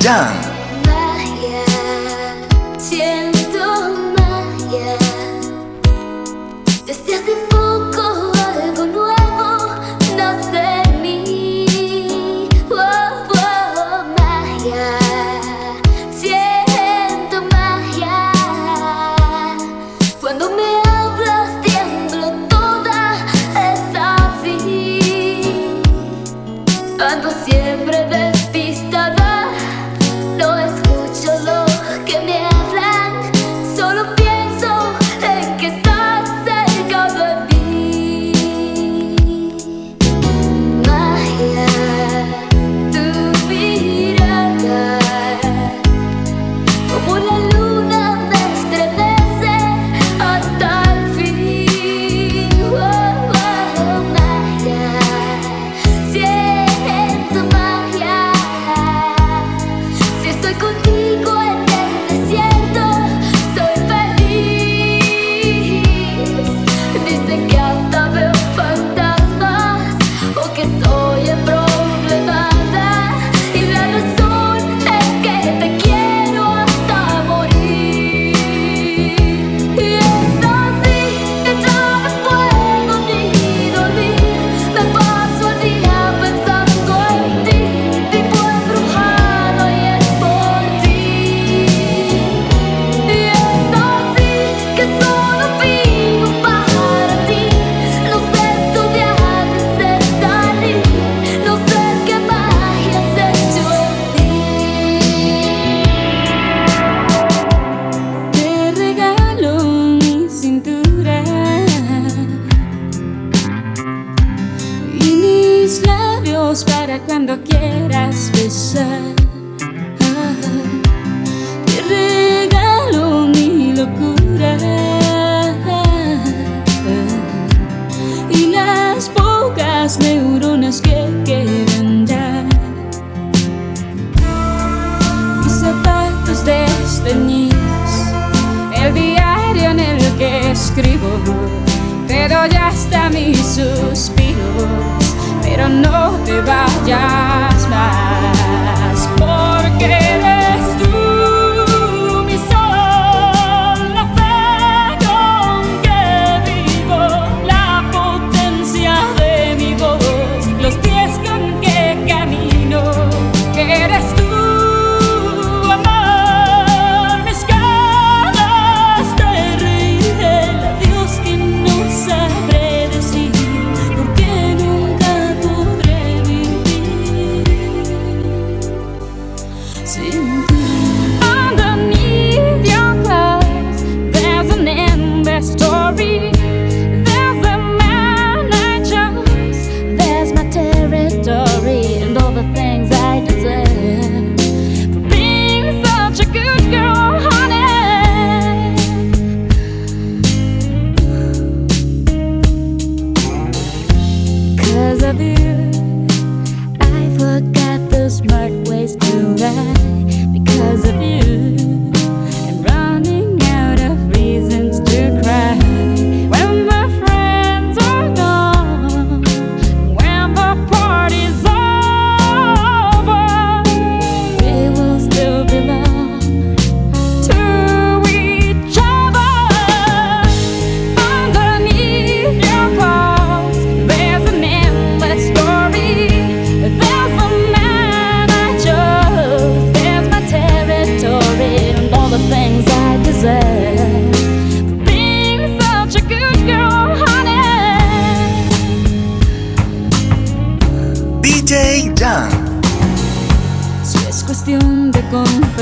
done.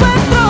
my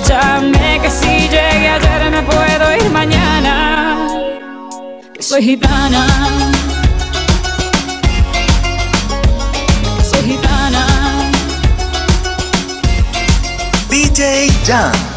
Aprovechame que si llegué ayer me puedo ir mañana, que soy gitana. Soy gitana. DJ Jam.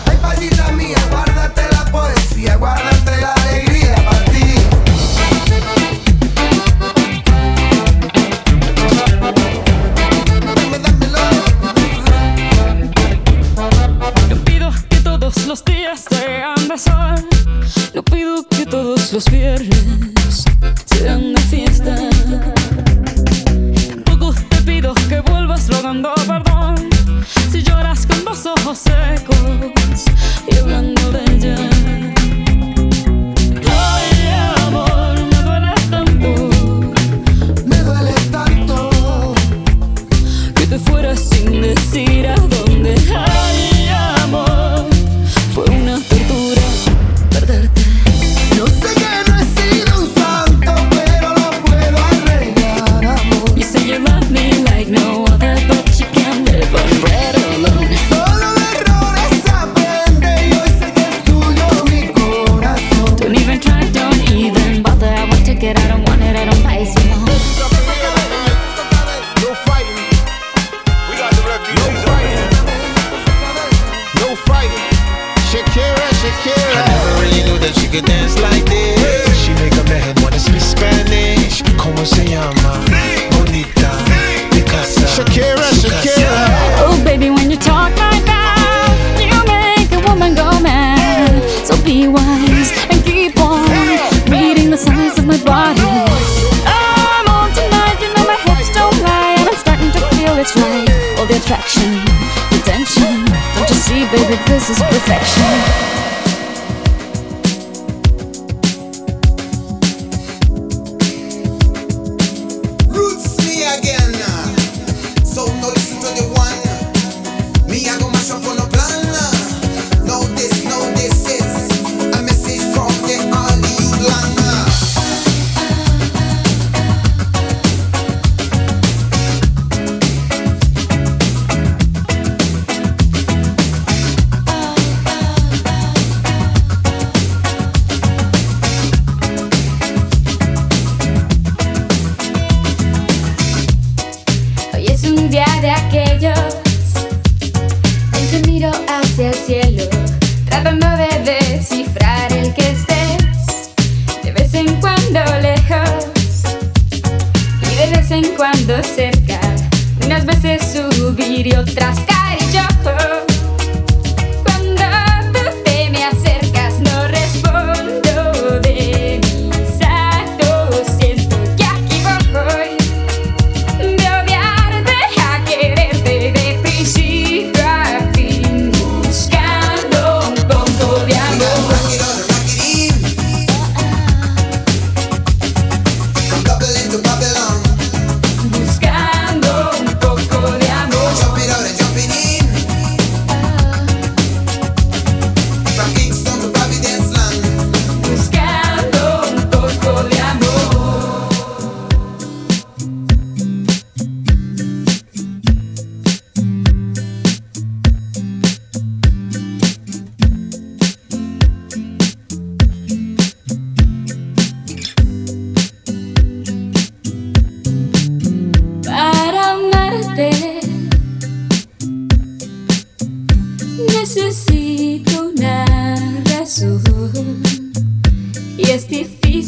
it's right. All the attraction, the tension Don't you see, baby, this is perfection.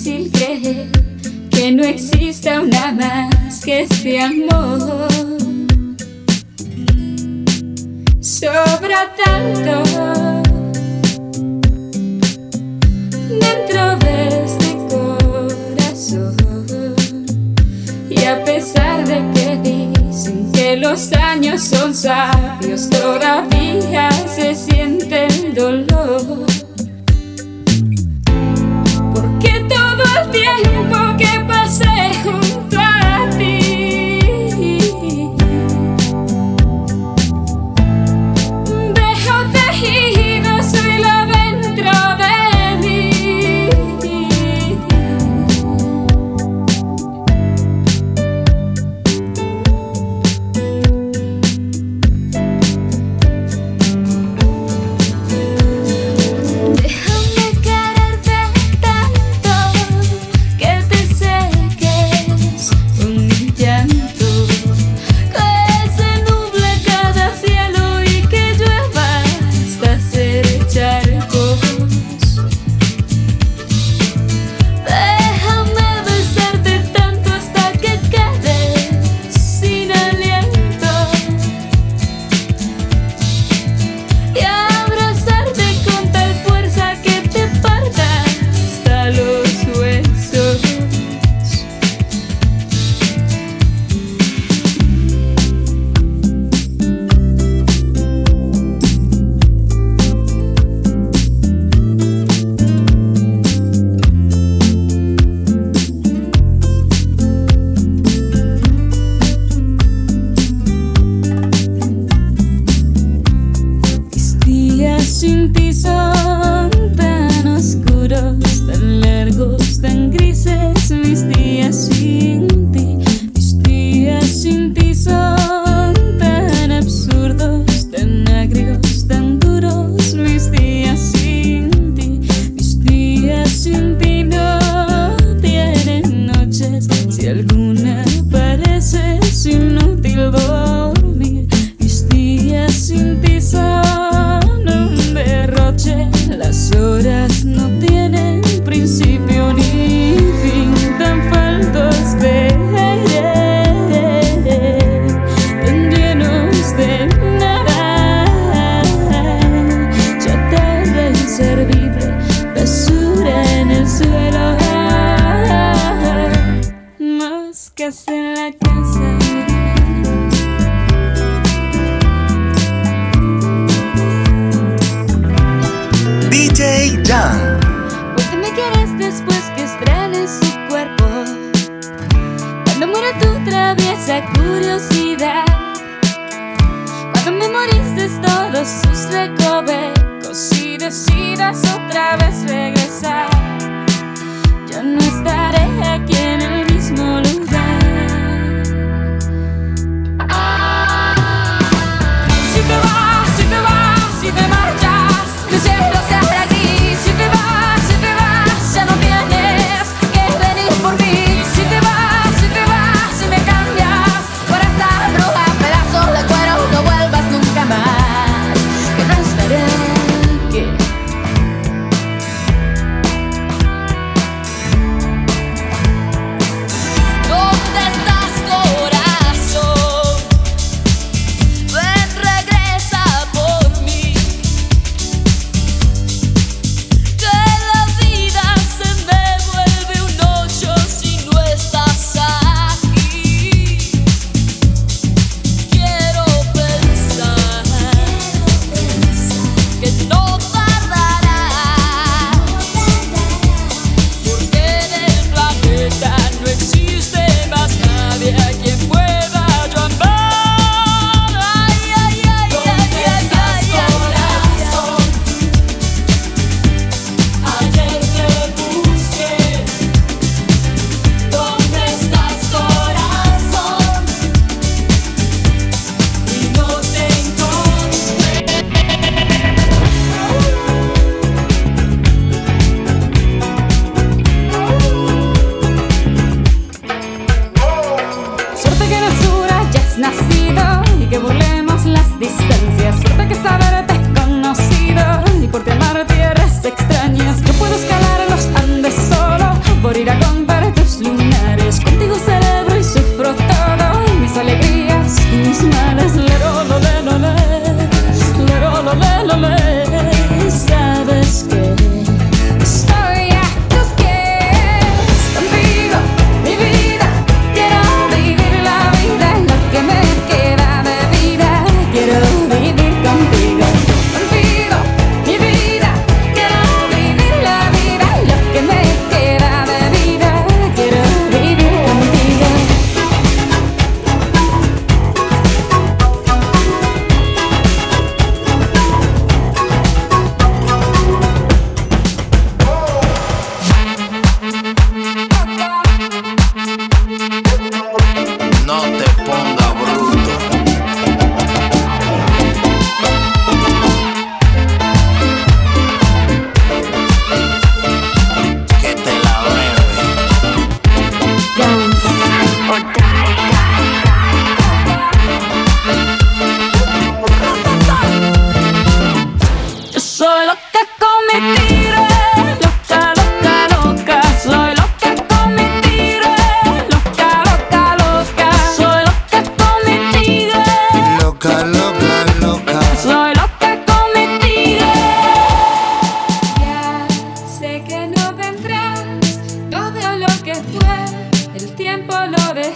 que no exista una más que este amor. Sobra tanto dentro de este corazón. Y a pesar de que dicen que los años son sabios, todavía se siente el dolor. Tiempo que pasé regresar. Yo no estaré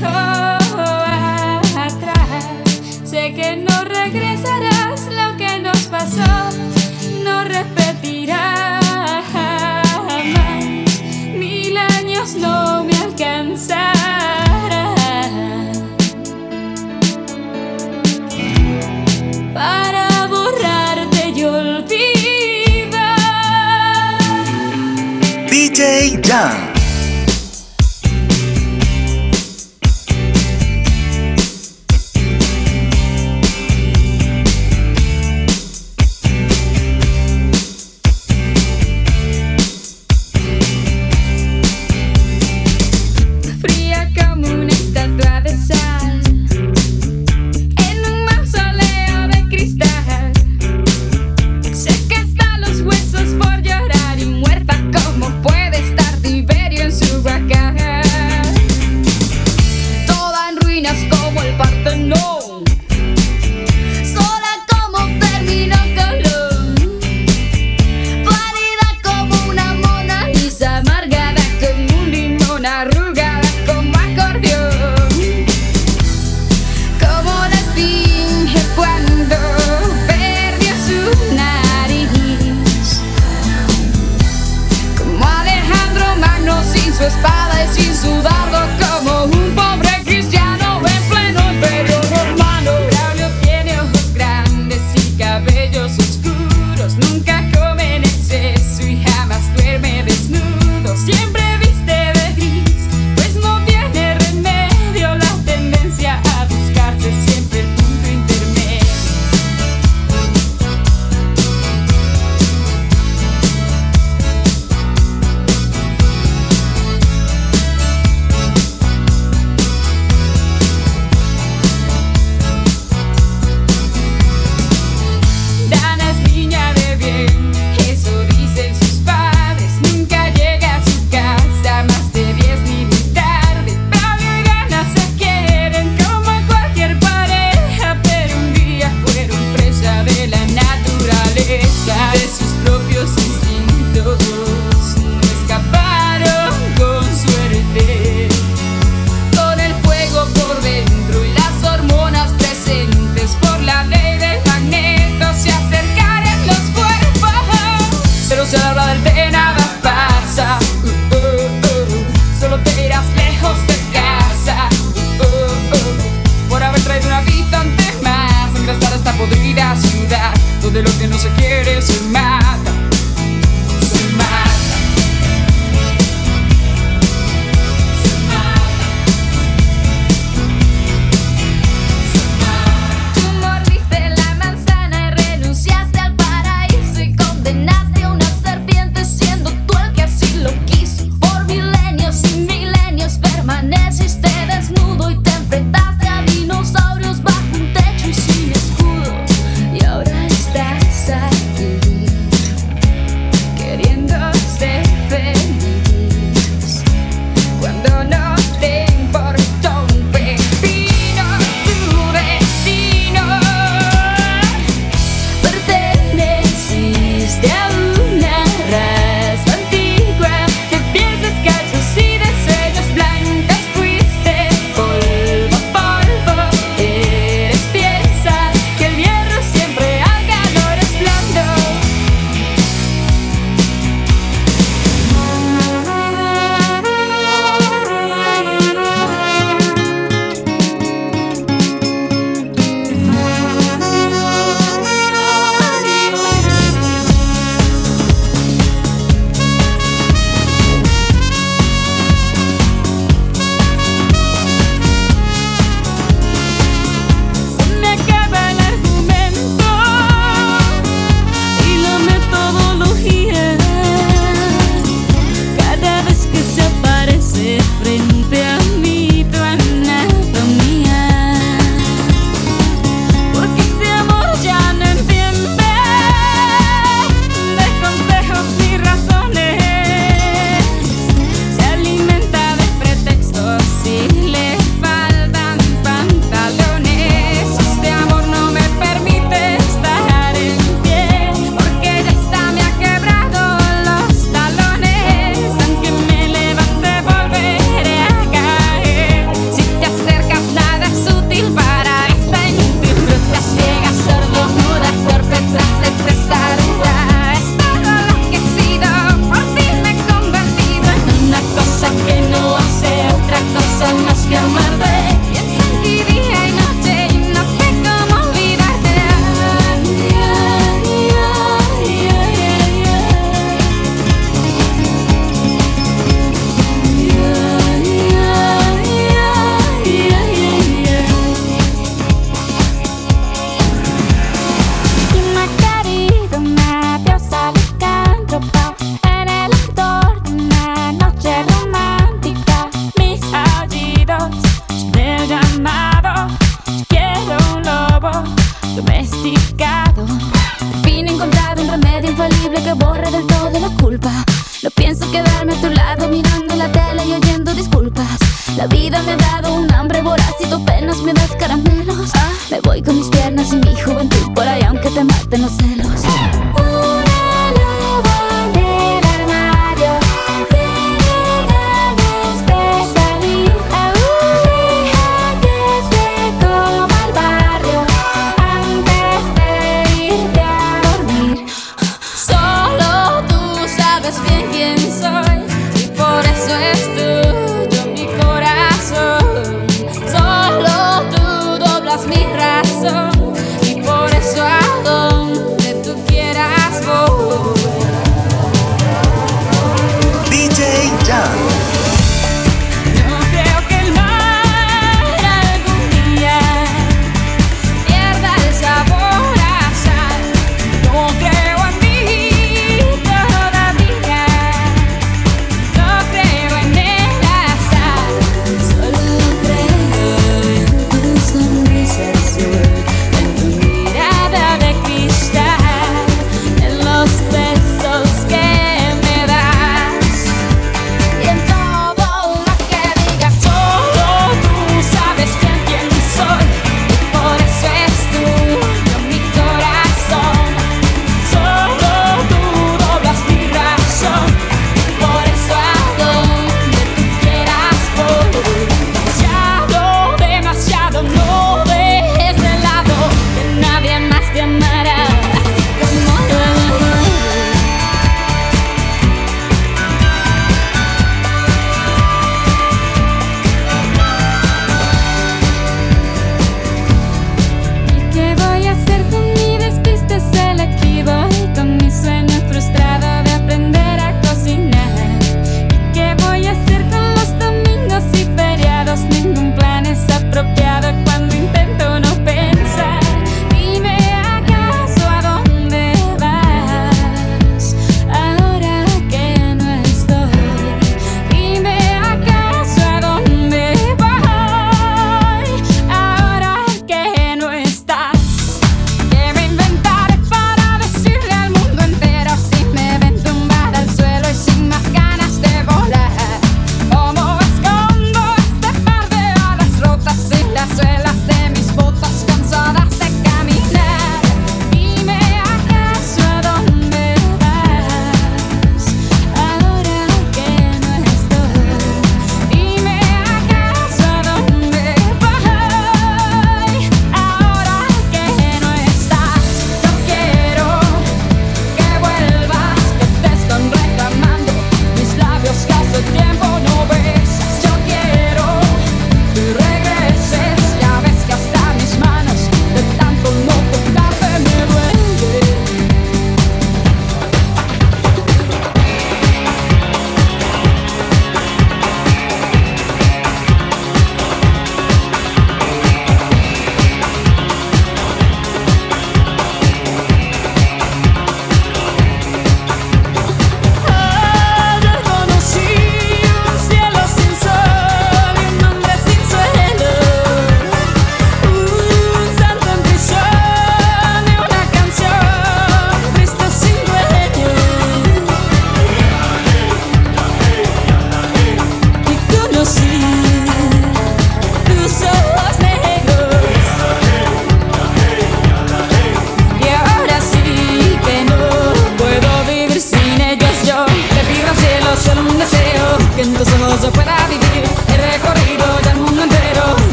heart.